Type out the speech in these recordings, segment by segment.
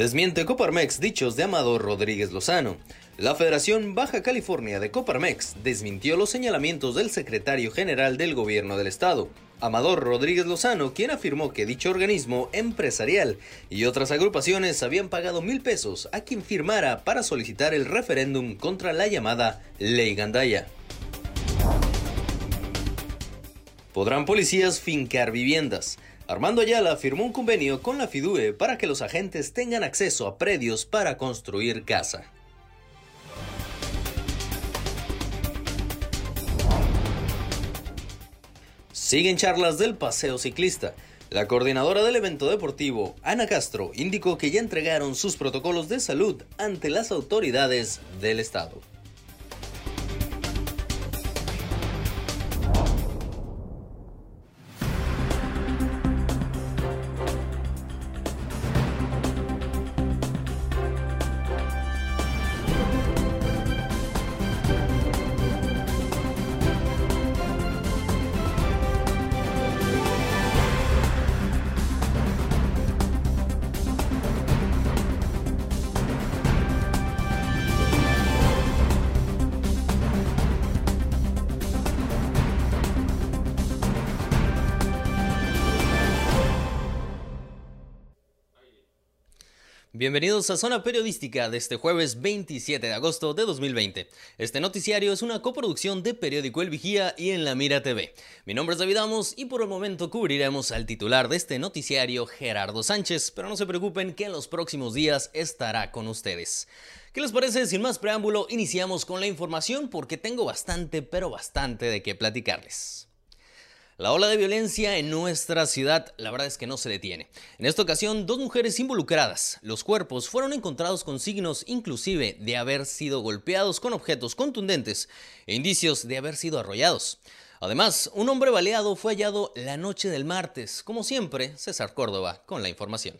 Desmiente Coparmex dichos de Amador Rodríguez Lozano. La Federación Baja California de Coparmex desmintió los señalamientos del secretario general del gobierno del estado, Amador Rodríguez Lozano, quien afirmó que dicho organismo empresarial y otras agrupaciones habían pagado mil pesos a quien firmara para solicitar el referéndum contra la llamada Ley Gandaya. Podrán policías fincar viviendas. Armando Ayala firmó un convenio con la FIDUE para que los agentes tengan acceso a predios para construir casa. Siguen charlas del paseo ciclista. La coordinadora del evento deportivo, Ana Castro, indicó que ya entregaron sus protocolos de salud ante las autoridades del estado. Bienvenidos a Zona Periodística de este jueves 27 de agosto de 2020. Este noticiario es una coproducción de Periódico El Vigía y En La Mira TV. Mi nombre es David Amos y por el momento cubriremos al titular de este noticiario, Gerardo Sánchez, pero no se preocupen que en los próximos días estará con ustedes. ¿Qué les parece? Sin más preámbulo, iniciamos con la información porque tengo bastante, pero bastante de qué platicarles. La ola de violencia en nuestra ciudad, la verdad es que no se detiene. En esta ocasión, dos mujeres involucradas. Los cuerpos fueron encontrados con signos inclusive de haber sido golpeados con objetos contundentes e indicios de haber sido arrollados. Además, un hombre baleado fue hallado la noche del martes. Como siempre, César Córdoba con la información.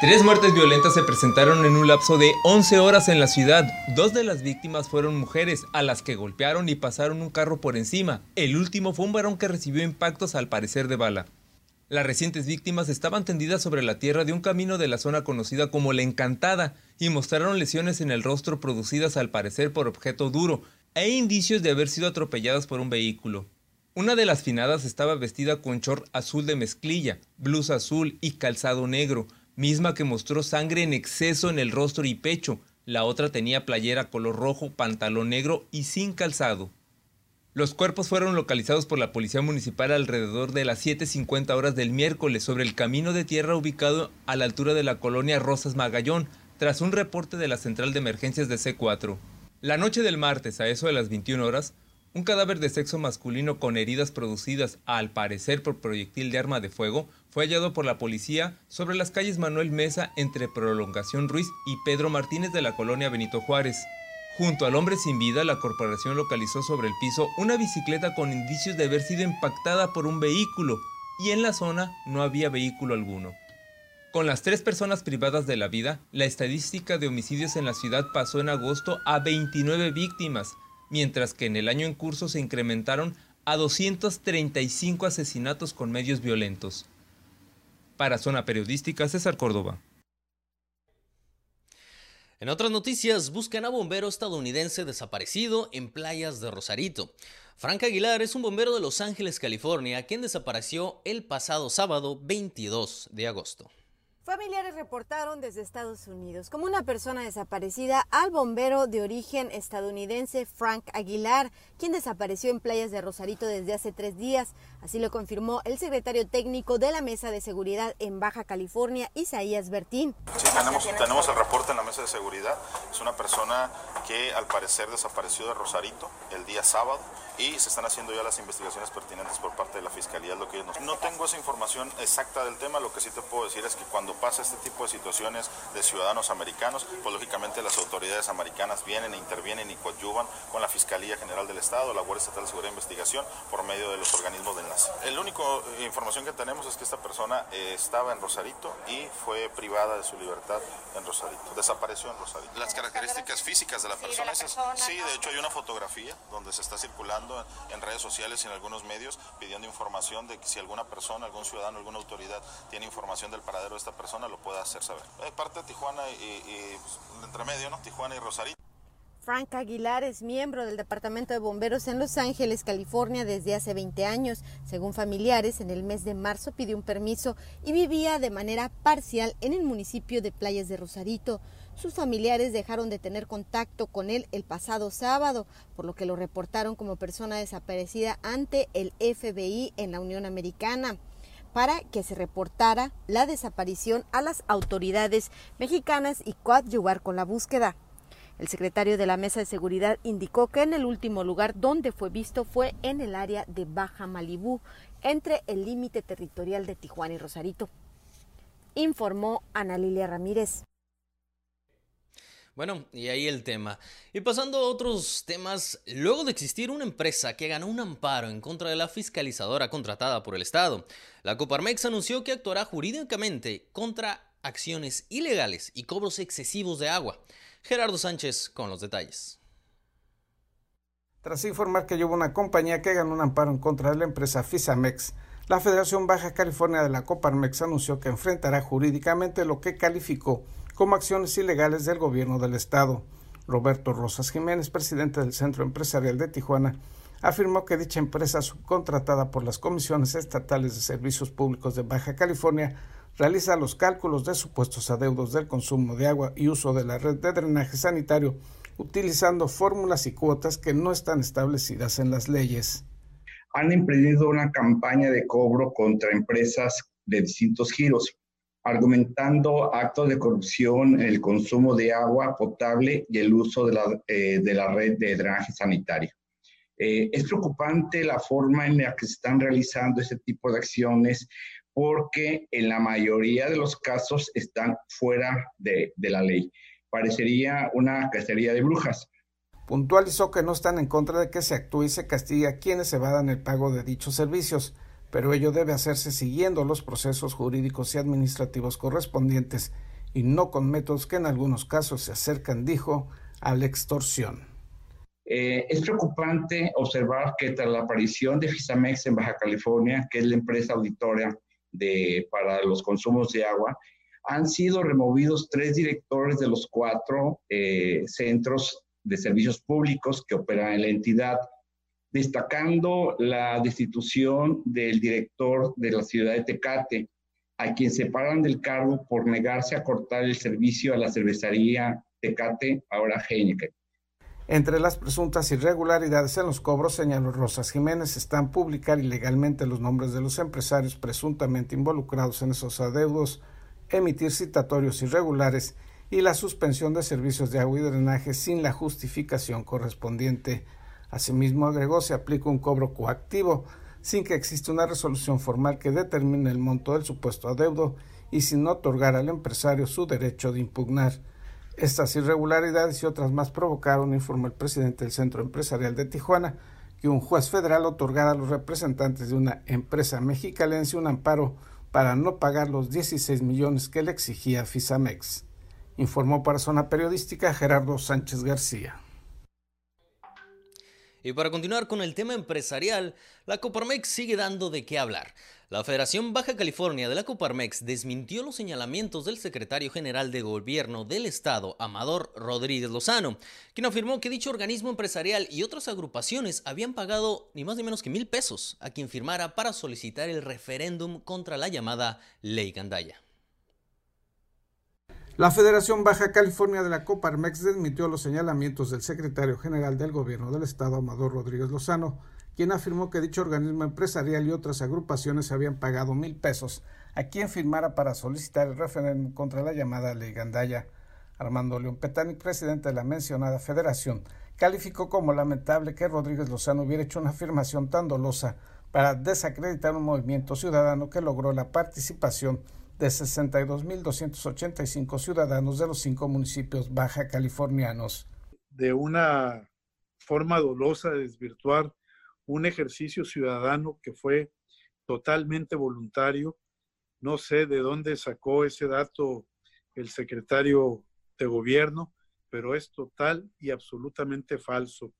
Tres muertes violentas se presentaron en un lapso de 11 horas en la ciudad. Dos de las víctimas fueron mujeres, a las que golpearon y pasaron un carro por encima. El último fue un varón que recibió impactos al parecer de bala. Las recientes víctimas estaban tendidas sobre la tierra de un camino de la zona conocida como La Encantada y mostraron lesiones en el rostro producidas al parecer por objeto duro e indicios de haber sido atropelladas por un vehículo. Una de las finadas estaba vestida con short azul de mezclilla, blusa azul y calzado negro, misma que mostró sangre en exceso en el rostro y pecho. La otra tenía playera color rojo, pantalón negro y sin calzado. Los cuerpos fueron localizados por la Policía Municipal alrededor de las 7.50 horas del miércoles sobre el camino de tierra ubicado a la altura de la colonia Rosas Magallón, tras un reporte de la Central de Emergencias de C4. La noche del martes, a eso de las 21 horas, un cadáver de sexo masculino con heridas producidas, al parecer por proyectil de arma de fuego, fue hallado por la policía sobre las calles Manuel Mesa entre Prolongación Ruiz y Pedro Martínez de la colonia Benito Juárez. Junto al hombre sin vida, la corporación localizó sobre el piso una bicicleta con indicios de haber sido impactada por un vehículo y en la zona no había vehículo alguno. Con las tres personas privadas de la vida, la estadística de homicidios en la ciudad pasó en agosto a 29 víctimas, mientras que en el año en curso se incrementaron a 235 asesinatos con medios violentos. Para Zona Periodística, César Córdoba. En otras noticias, buscan a bombero estadounidense desaparecido en playas de Rosarito. Frank Aguilar es un bombero de Los Ángeles, California, quien desapareció el pasado sábado 22 de agosto. Familiares reportaron desde Estados Unidos como una persona desaparecida al bombero de origen estadounidense Frank Aguilar, quien desapareció en playas de Rosarito desde hace tres días. Así lo confirmó el secretario técnico de la Mesa de Seguridad en Baja California, Isaías Bertín. Sí, tenemos, el reporte en la Mesa de Seguridad. Es una persona que al parecer desapareció de Rosarito el día sábado y se están haciendo ya las investigaciones pertinentes por parte de la Fiscalía. lo que nos... No tengo esa información exacta del tema, lo que sí te puedo decir es que cuando pasa este tipo de situaciones de ciudadanos americanos, pues lógicamente las autoridades americanas vienen e intervienen y coadyuvan con la Fiscalía General del Estado, la Guardia Estatal de Seguridad e Investigación, por medio de los organismos de enlace. El único eh, información que tenemos es que esta persona eh, estaba en Rosarito y fue privada de su libertad en Rosarito. Desapareció en Rosarito. Las características físicas de la persona, sí, de hecho hay una fotografía donde se está circulando en redes sociales y en algunos medios pidiendo información de que si alguna persona, algún ciudadano, alguna autoridad tiene información del paradero de esta persona, lo pueda hacer saber. Es parte de Tijuana y, y pues, entre medio, ¿no? Tijuana y Rosarito. Frank Aguilar es miembro del Departamento de Bomberos en Los Ángeles, California, desde hace 20 años. Según familiares, en el mes de marzo pidió un permiso y vivía de manera parcial en el municipio de Playas de Rosarito. Sus familiares dejaron de tener contacto con él el pasado sábado, por lo que lo reportaron como persona desaparecida ante el FBI en la Unión Americana para que se reportara la desaparición a las autoridades mexicanas y coadyuvar con la búsqueda. El secretario de la Mesa de Seguridad indicó que en el último lugar donde fue visto fue en el área de Baja Malibú, entre el límite territorial de Tijuana y Rosarito. Informó Ana Lilia Ramírez. Bueno, y ahí el tema. Y pasando a otros temas, luego de existir una empresa que ganó un amparo en contra de la fiscalizadora contratada por el Estado, la Coparmex anunció que actuará jurídicamente contra acciones ilegales y cobros excesivos de agua. Gerardo Sánchez con los detalles. Tras informar que hubo una compañía que ganó un amparo en contra de la empresa Fisamex, la Federación Baja California de la Coparmex anunció que enfrentará jurídicamente lo que calificó como acciones ilegales del gobierno del estado. Roberto Rosas Jiménez, presidente del Centro Empresarial de Tijuana, afirmó que dicha empresa subcontratada por las comisiones estatales de servicios públicos de Baja California realiza los cálculos de supuestos adeudos del consumo de agua y uso de la red de drenaje sanitario utilizando fórmulas y cuotas que no están establecidas en las leyes. Han emprendido una campaña de cobro contra empresas de distintos giros, argumentando actos de corrupción el consumo de agua potable y el uso de la, eh, de la red de drenaje sanitario. Eh, es preocupante la forma en la que se están realizando este tipo de acciones porque en la mayoría de los casos están fuera de, la ley. Parecería una cacería de brujas. Puntualizó que no están en contra de que se actúe y se castigue a quienes se vadan el pago de dichos servicios, pero ello debe hacerse siguiendo los procesos jurídicos y administrativos correspondientes y no con métodos que en algunos casos se acercan, dijo, a la extorsión. Eh, es preocupante observar que tras la aparición de Fisamex en Baja California, que es la empresa auditoria de, para los consumos de agua, han sido removidos tres directores de los cuatro eh, centros de servicios públicos que operan en la entidad, destacando la destitución del director de la ciudad de Tecate, a quien separan del cargo por negarse a cortar el servicio a la cervecería Tecate, ahora Heineken. Entre las presuntas irregularidades en los cobros, señaló Rosas Jiménez, están publicar ilegalmente los nombres de los empresarios presuntamente involucrados en esos adeudos, emitir citatorios irregulares y la suspensión de servicios de agua y drenaje sin la justificación correspondiente. Asimismo, agregó, se aplica un cobro coactivo sin que exista una resolución formal que determine el monto del supuesto adeudo y sin otorgar al empresario su derecho de impugnar. Estas irregularidades y otras más provocaron, informó el presidente del Centro Empresarial de Tijuana, que un juez federal otorgara a los representantes de una empresa mexicalense un amparo para no pagar los 16 millones que le exigía Fisamex. Informó para Zona Periodística Gerardo Sánchez García. Y para continuar con el tema empresarial, la Coparmex sigue dando de qué hablar. La Federación Baja California de la Coparmex desmintió los señalamientos del secretario general de gobierno del estado, Amador Rodríguez Lozano, quien afirmó que dicho organismo empresarial y otras agrupaciones habían pagado ni más ni menos que mil pesos a quien firmara para solicitar el referéndum contra la llamada Ley Gandaya. La Federación Baja California de la Coparmex desmintió los señalamientos del secretario general del gobierno del estado, Amador Rodríguez Lozano, quien afirmó que dicho organismo empresarial y otras agrupaciones habían pagado mil pesos a quien firmara para solicitar el referéndum contra la llamada ley Gandaya. Armando León Petani, presidente de la mencionada federación, calificó como lamentable que Rodríguez Lozano hubiera hecho una afirmación tan dolosa para desacreditar un movimiento ciudadano que logró la participación de 62.285 ciudadanos de los cinco municipios baja californianos. De una forma dolosa de desvirtuar un ejercicio ciudadano que fue totalmente voluntario. No sé de dónde sacó ese dato el secretario de gobierno, pero es total y absolutamente falso.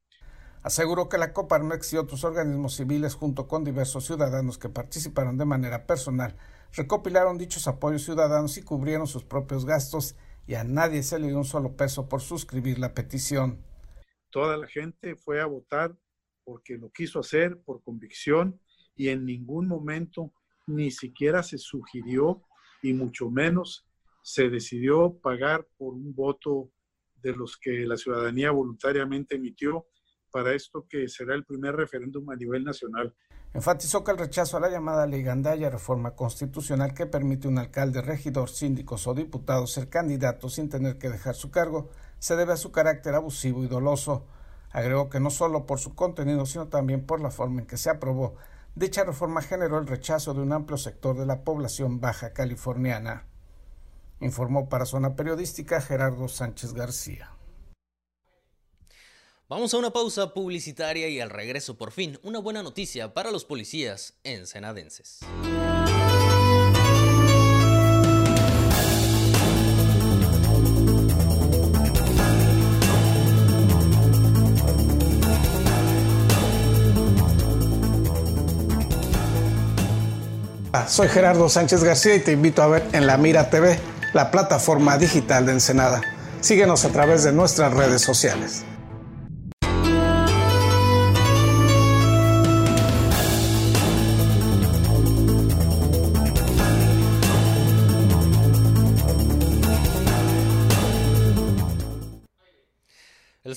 Aseguró que la Coparmex y otros organismos civiles, junto con diversos ciudadanos que participaron de manera personal, recopilaron dichos apoyos ciudadanos y cubrieron sus propios gastos y a nadie se le dio un solo peso por suscribir la petición. Toda la gente fue a votar porque lo quiso hacer por convicción y en ningún momento ni siquiera se sugirió y mucho menos se decidió pagar por un voto de los que la ciudadanía voluntariamente emitió para esto que será el primer referéndum a nivel nacional. Enfatizó que el rechazo a la llamada ley Gandaya, reforma constitucional que permite un alcalde, regidor, síndicos o diputados ser candidatos sin tener que dejar su cargo, se debe a su carácter abusivo y doloso. Agregó que no solo por su contenido, sino también por la forma en que se aprobó, dicha reforma generó el rechazo de un amplio sector de la población baja californiana. Informó para Zona Periodística Gerardo Sánchez García. Vamos a una pausa publicitaria y al regreso por fin una buena noticia para los policías ensenadenses. Soy Gerardo Sánchez García y te invito a ver en La Mira TV, la plataforma digital de Ensenada. Síguenos a través de nuestras redes sociales.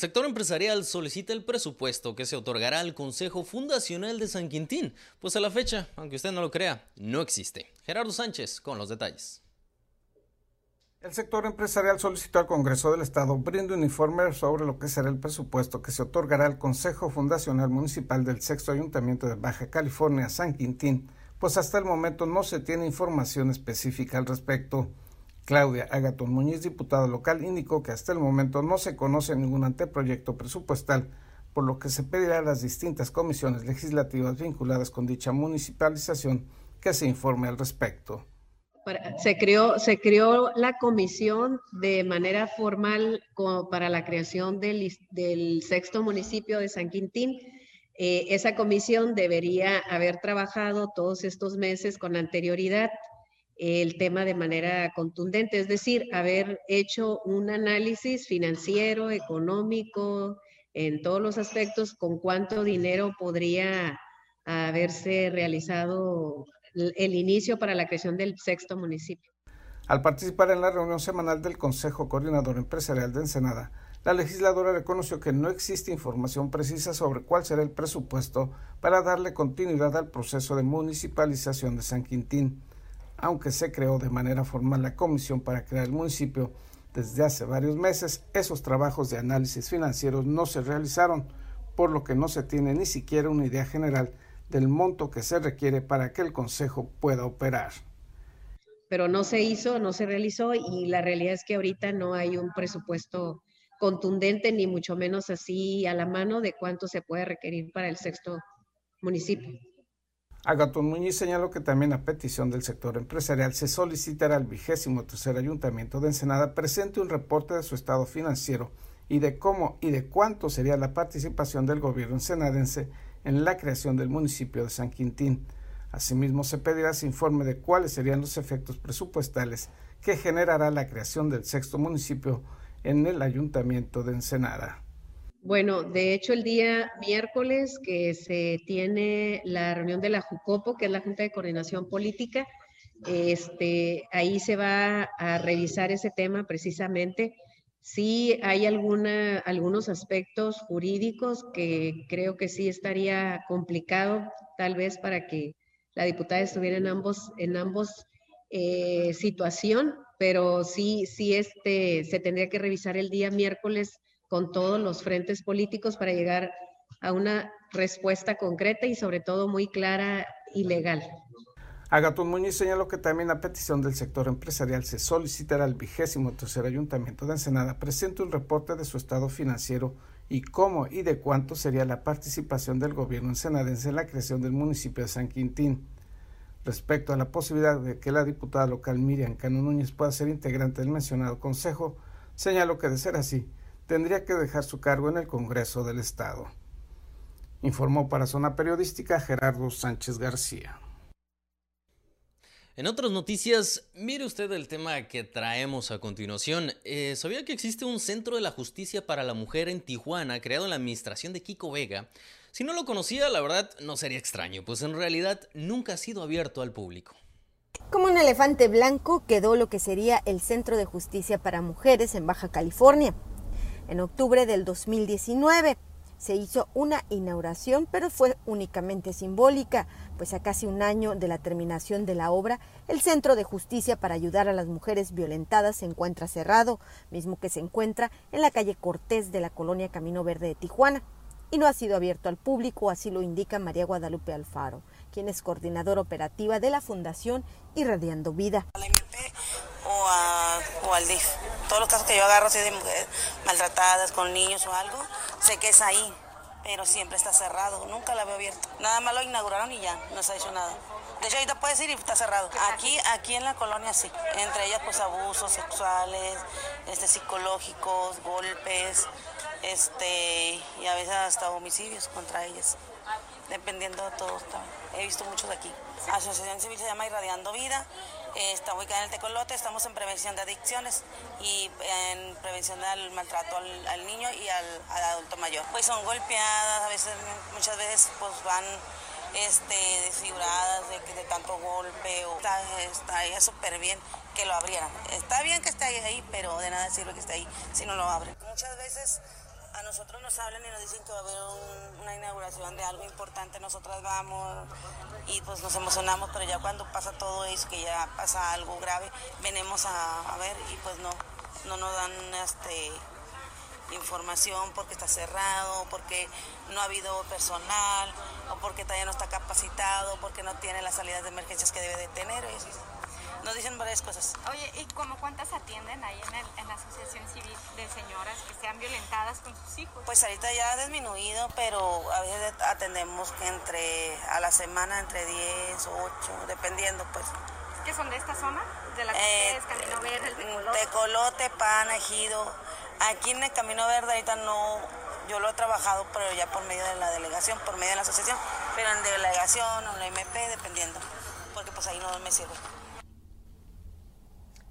Sector empresarial solicita el presupuesto que se otorgará al Consejo Fundacional de San Quintín, pues a la fecha, aunque usted no lo crea, no existe. Gerardo Sánchez con los detalles. El sector empresarial solicitó al Congreso del Estado brinde un informe sobre lo que será el presupuesto que se otorgará al Consejo Fundacional Municipal del Sexto Ayuntamiento de Baja California, San Quintín, pues hasta el momento no se tiene información específica al respecto. Claudia Agatón Muñiz, diputada local, indicó que hasta el momento no se conoce ningún anteproyecto presupuestal, por lo que se pedirá a las distintas comisiones legislativas vinculadas con dicha municipalización que se informe al respecto. Se creó, se creó la comisión de manera formal para la creación del, sexto municipio de San Quintín. Eh, esa comisión debería haber trabajado todos estos meses con anterioridad el tema de manera contundente, es decir, haber hecho un análisis financiero, económico, en todos los aspectos, con cuánto dinero podría haberse realizado el inicio para la creación del sexto municipio. Al participar en la reunión semanal del Consejo Coordinador Empresarial de Ensenada, la legisladora reconoció que no existe información precisa sobre cuál será el presupuesto para darle continuidad al proceso de municipalización de San Quintín aunque se creó de manera formal la comisión para crear el municipio desde hace varios meses, esos trabajos de análisis financieros no se realizaron, por lo que no se tiene ni siquiera una idea general del monto que se requiere para que el Consejo pueda operar. Pero no se hizo, no se realizó y la realidad es que ahorita no hay un presupuesto contundente ni mucho menos así a la mano de cuánto se puede requerir para el sexto municipio. Agatón Muñiz señaló que también a petición del sector empresarial se solicitará al vigésimo tercer ayuntamiento de Ensenada presente un reporte de su estado financiero y de cómo y de cuánto sería la participación del gobierno ensenadense en la creación del municipio de San Quintín. Asimismo, se pedirá ese informe de cuáles serían los efectos presupuestales que generará la creación del sexto municipio en el ayuntamiento de Ensenada. Bueno, de hecho el día miércoles que se tiene la reunión de la JUCOPO, que es la Junta de Coordinación Política, este, ahí se va a revisar ese tema precisamente. Sí hay alguna, algunos aspectos jurídicos que creo que sí estaría complicado tal vez para que la diputada estuviera en ambos, en ambos eh, situación, pero sí, sí este, se tendría que revisar el día miércoles con todos los frentes políticos para llegar a una respuesta concreta y sobre todo muy clara y legal. Agatón Muñiz señaló que también a petición del sector empresarial se solicitará al vigésimo tercer ayuntamiento de Ensenada presente un reporte de su estado financiero y cómo y de cuánto sería la participación del gobierno ensenadense en la creación del municipio de San Quintín. Respecto a la posibilidad de que la diputada local Miriam Cano Núñez pueda ser integrante del mencionado consejo, señaló que de ser así, tendría que dejar su cargo en el Congreso del Estado. Informó para Zona Periodística Gerardo Sánchez García. En otras noticias, mire usted el tema que traemos a continuación. Eh, ¿Sabía que existe un Centro de la Justicia para la Mujer en Tijuana, creado en la administración de Kiko Vega? Si no lo conocía, la verdad no sería extraño, pues en realidad nunca ha sido abierto al público. Como un elefante blanco quedó lo que sería el Centro de Justicia para Mujeres en Baja California. En octubre del 2019 se hizo una inauguración, pero fue únicamente simbólica, pues a casi un año de la terminación de la obra, el Centro de Justicia para ayudar a las mujeres violentadas se encuentra cerrado, mismo que se encuentra en la calle Cortés de la colonia Camino Verde de Tijuana, y no ha sido abierto al público, así lo indica María Guadalupe Alfaro, quien es coordinadora operativa de la Fundación Irradiando Vida o, al DIF. Todos los casos que yo agarro así de mujeres maltratadas con niños o algo, sé que es ahí, pero siempre está cerrado, nunca la veo abierta. Nada más lo inauguraron y ya, no se ha hecho nada. De hecho, ahorita puedes ir y está cerrado. Aquí, aquí en la colonia sí. Entre ellas, pues abusos sexuales, este, psicológicos, golpes, este, y a veces hasta homicidios contra ellas. Dependiendo de todo. He visto muchos de aquí. Asociación Civil se llama Irradiando Vida. Está ubicada en el Tecolote, estamos en prevención de adicciones y en prevención del maltrato al, niño y al, adulto mayor. Pues son golpeadas, a veces, muchas veces pues van este, desfiguradas de, de tanto golpe. O, está, estaría súper bien que lo abrieran. Está bien que esté ahí, pero de nada sirve que esté ahí si no lo abren. Muchas veces a nosotros nos hablan y nos dicen que va a haber una inauguración de algo importante, nosotras vamos y pues nos emocionamos, pero ya cuando pasa todo eso, que ya pasa algo grave, venimos a, ver y pues no, no nos dan este información porque está cerrado, porque no ha habido personal, o porque todavía no está capacitado, porque no tiene las salidas de emergencias que debe de tener. Nos dicen varias cosas. Oye, ¿y cómo cuántas atienden ahí en, el, en, la Asociación Civil de Señoras que sean violentadas con sus hijos? Pues ahorita ya ha disminuido, pero a veces atendemos que entre, a la semana entre 10 o 8, dependiendo pues. ¿Qué son de esta zona? ¿De la eh, Camino Verde, el Tecolote? Tecolote, Pan, Ejido. Aquí en el Camino Verde ahorita no, yo lo he trabajado, pero ya por medio de la delegación, por medio de la asociación, pero en delegación o en la MP, dependiendo, porque pues ahí no me sirve.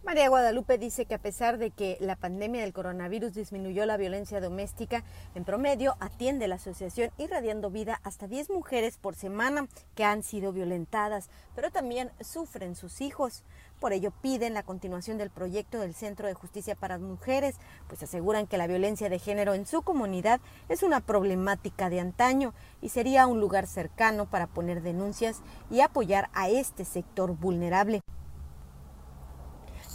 María Guadalupe dice que a pesar de que la pandemia del coronavirus disminuyó la violencia doméstica, en promedio atiende la asociación Irradiando Vida hasta 10 mujeres por semana que han sido violentadas, pero también sufren sus hijos. Por ello piden la continuación del proyecto del Centro de Justicia para Mujeres, pues aseguran que la violencia de género en su comunidad es una problemática de antaño y sería un lugar cercano para poner denuncias y apoyar a este sector vulnerable.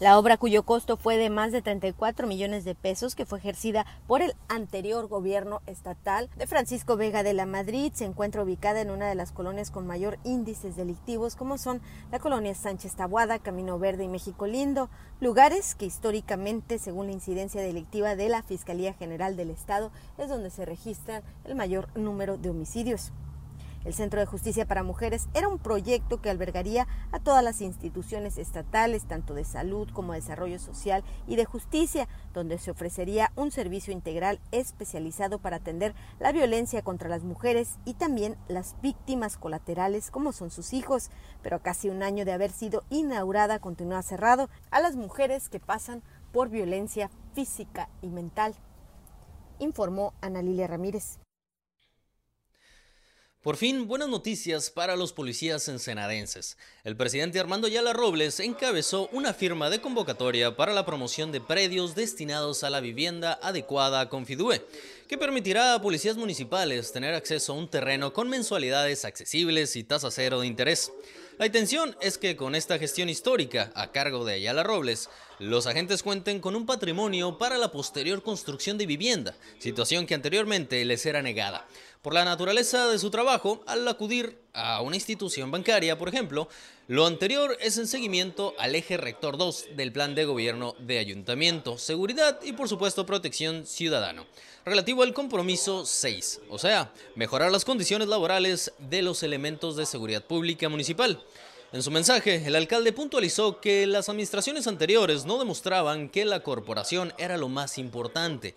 La obra cuyo costo fue de más de 34 millones de pesos, que fue ejercida por el anterior gobierno estatal de Francisco Vega de la Madrid, se encuentra ubicada en una de las colonias con mayor índices delictivos, como son la colonia Sánchez Tabuada, Camino Verde y México Lindo, lugares que históricamente, según la incidencia delictiva de la Fiscalía General del Estado, es donde se registran el mayor número de homicidios. El Centro de Justicia para Mujeres era un proyecto que albergaría a todas las instituciones estatales, tanto de salud como de desarrollo social y de justicia, donde se ofrecería un servicio integral especializado para atender la violencia contra las mujeres y también las víctimas colaterales como son sus hijos. Pero casi un año de haber sido inaugurada continúa cerrado a las mujeres que pasan por violencia física y mental, informó Ana Lilia Ramírez. Por fin, buenas noticias para los policías ensenadenses. El presidente Armando Ayala Robles encabezó una firma de convocatoria para la promoción de predios destinados a la vivienda adecuada con Fidue, que permitirá a policías municipales tener acceso a un terreno con mensualidades accesibles y tasa cero de interés. La intención es que con esta gestión histórica a cargo de Ayala Robles, los agentes cuenten con un patrimonio para la posterior construcción de vivienda, situación que anteriormente les era negada. Por la naturaleza de su trabajo, al acudir a una institución bancaria, por ejemplo, lo anterior es en seguimiento al eje rector 2 del Plan de Gobierno de Ayuntamiento, Seguridad y por supuesto Protección Ciudadano, relativo al compromiso 6, o sea, mejorar las condiciones laborales de los elementos de seguridad pública municipal. En su mensaje, el alcalde puntualizó que las administraciones anteriores no demostraban que la corporación era lo más importante,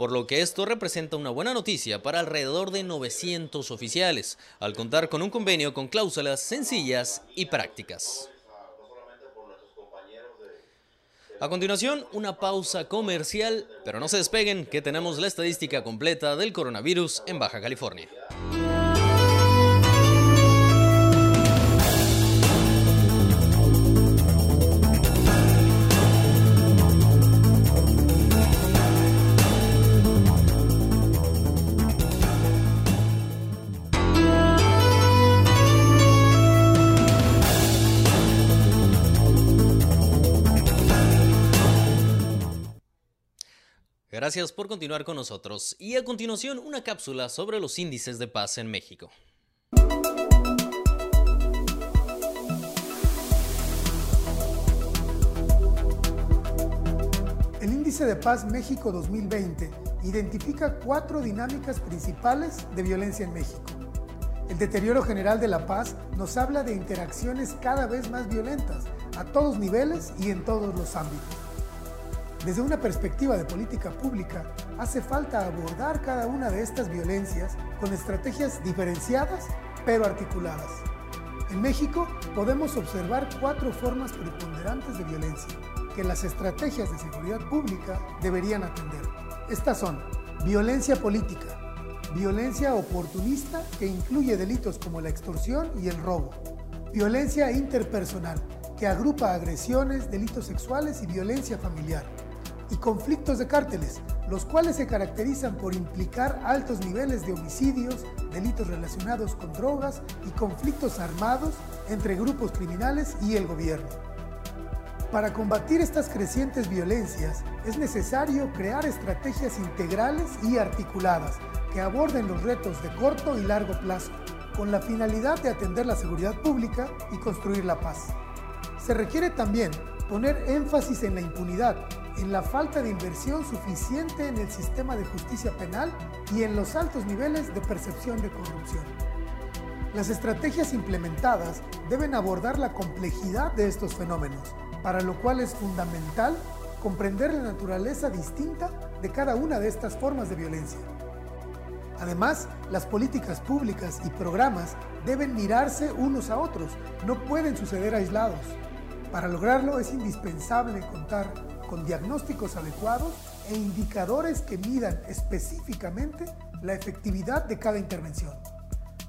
por lo que esto representa una buena noticia para alrededor de 900 oficiales, al contar con un convenio con cláusulas sencillas y prácticas. A continuación, una pausa comercial, pero no se despeguen que tenemos la estadística completa del coronavirus en Baja California. Gracias por continuar con nosotros y a continuación una cápsula sobre los índices de paz en México. El índice de paz México 2020 identifica cuatro dinámicas principales de violencia en México. El deterioro general de la paz nos habla de interacciones cada vez más violentas a todos niveles y en todos los ámbitos. Desde una perspectiva de política pública, hace falta abordar cada una de estas violencias con estrategias diferenciadas pero articuladas. En México podemos observar cuatro formas preponderantes de violencia que las estrategias de seguridad pública deberían atender. Estas son violencia política, violencia oportunista que incluye delitos como la extorsión y el robo, violencia interpersonal que agrupa agresiones, delitos sexuales y violencia familiar, y conflictos de cárteles, los cuales se caracterizan por implicar altos niveles de homicidios, delitos relacionados con drogas y conflictos armados entre grupos criminales y el gobierno. Para combatir estas crecientes violencias es necesario crear estrategias integrales y articuladas que aborden los retos de corto y largo plazo, con la finalidad de atender la seguridad pública y construir la paz. Se requiere también poner énfasis en la impunidad, en la falta de inversión suficiente en el sistema de justicia penal y en los altos niveles de percepción de corrupción. Las estrategias implementadas deben abordar la complejidad de estos fenómenos, para lo cual es fundamental comprender la naturaleza distinta de cada una de estas formas de violencia. Además, las políticas públicas y programas deben mirarse unos a otros, no pueden suceder aislados. Para lograrlo es indispensable contar con diagnósticos adecuados e indicadores que midan específicamente la efectividad de cada intervención.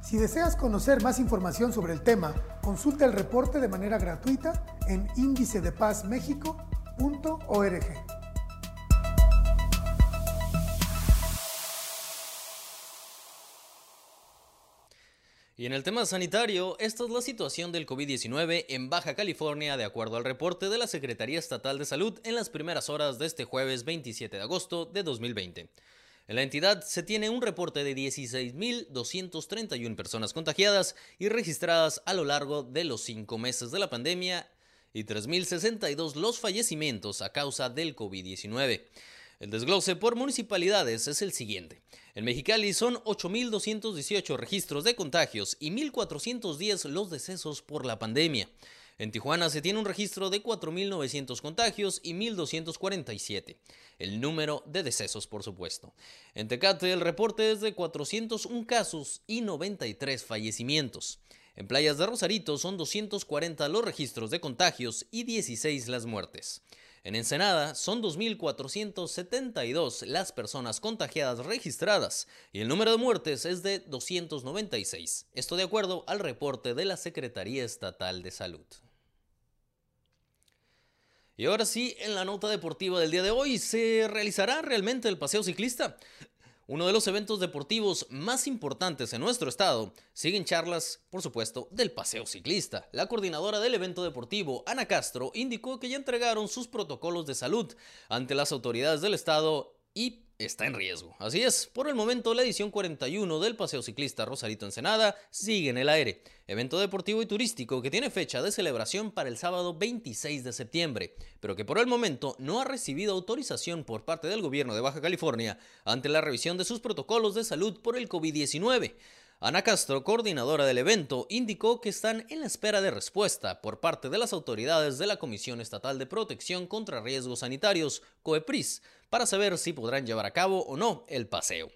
Si deseas conocer más información sobre el tema, consulta el reporte de manera gratuita en índicedepazmexico.org. Y en el tema sanitario, esta es la situación del COVID-19 en Baja California de acuerdo al reporte de la Secretaría Estatal de Salud en las primeras horas de este jueves 27 de agosto de 2020. En la entidad se tiene un reporte de 16.231 personas contagiadas y registradas a lo largo de los cinco meses de la pandemia y 3.062 los fallecimientos a causa del COVID-19. El desglose por municipalidades es el siguiente. En Mexicali son 8.218 registros de contagios y 1.410 los decesos por la pandemia. En Tijuana se tiene un registro de 4.900 contagios y 1.247. El número de decesos, por supuesto. En Tecate el reporte es de 401 casos y 93 fallecimientos. En Playas de Rosarito son 240 los registros de contagios y 16 las muertes. En Ensenada son 2.472 las personas contagiadas registradas y el número de muertes es de 296. Esto de acuerdo al reporte de la Secretaría Estatal de Salud. Y ahora sí, en la nota deportiva del día de hoy, ¿se realizará realmente el paseo ciclista? Uno de los eventos deportivos más importantes en nuestro estado siguen charlas, por supuesto, del paseo ciclista. La coordinadora del evento deportivo, Ana Castro, indicó que ya entregaron sus protocolos de salud ante las autoridades del estado y está en riesgo. Así es, por el momento la edición 41 del Paseo Ciclista Rosarito Ensenada sigue en el aire, evento deportivo y turístico que tiene fecha de celebración para el sábado 26 de septiembre, pero que por el momento no ha recibido autorización por parte del gobierno de Baja California ante la revisión de sus protocolos de salud por el COVID-19. Ana Castro, coordinadora del evento, indicó que están en la espera de respuesta por parte de las autoridades de la Comisión Estatal de Protección contra Riesgos Sanitarios, COEPRIS, para saber si podrán llevar a cabo o no el paseo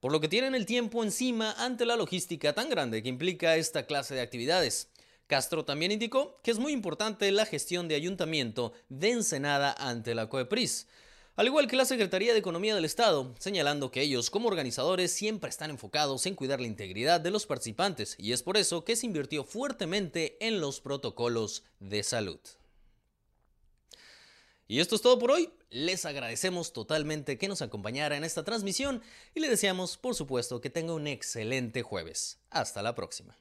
por lo que tienen el tiempo encima ante la logística tan grande que implica esta clase de actividades. Castro también indicó que es muy importante la gestión de ayuntamiento de Ensenada ante la COEPRIS, al igual que la Secretaría de Economía del Estado, señalando que ellos como organizadores siempre están enfocados en cuidar la integridad de los participantes y es por eso que se invirtió fuertemente en los protocolos de salud. Y esto es todo por hoy. Les agradecemos totalmente que nos acompañara en esta transmisión y le deseamos, por supuesto, que tenga un excelente jueves. Hasta la próxima.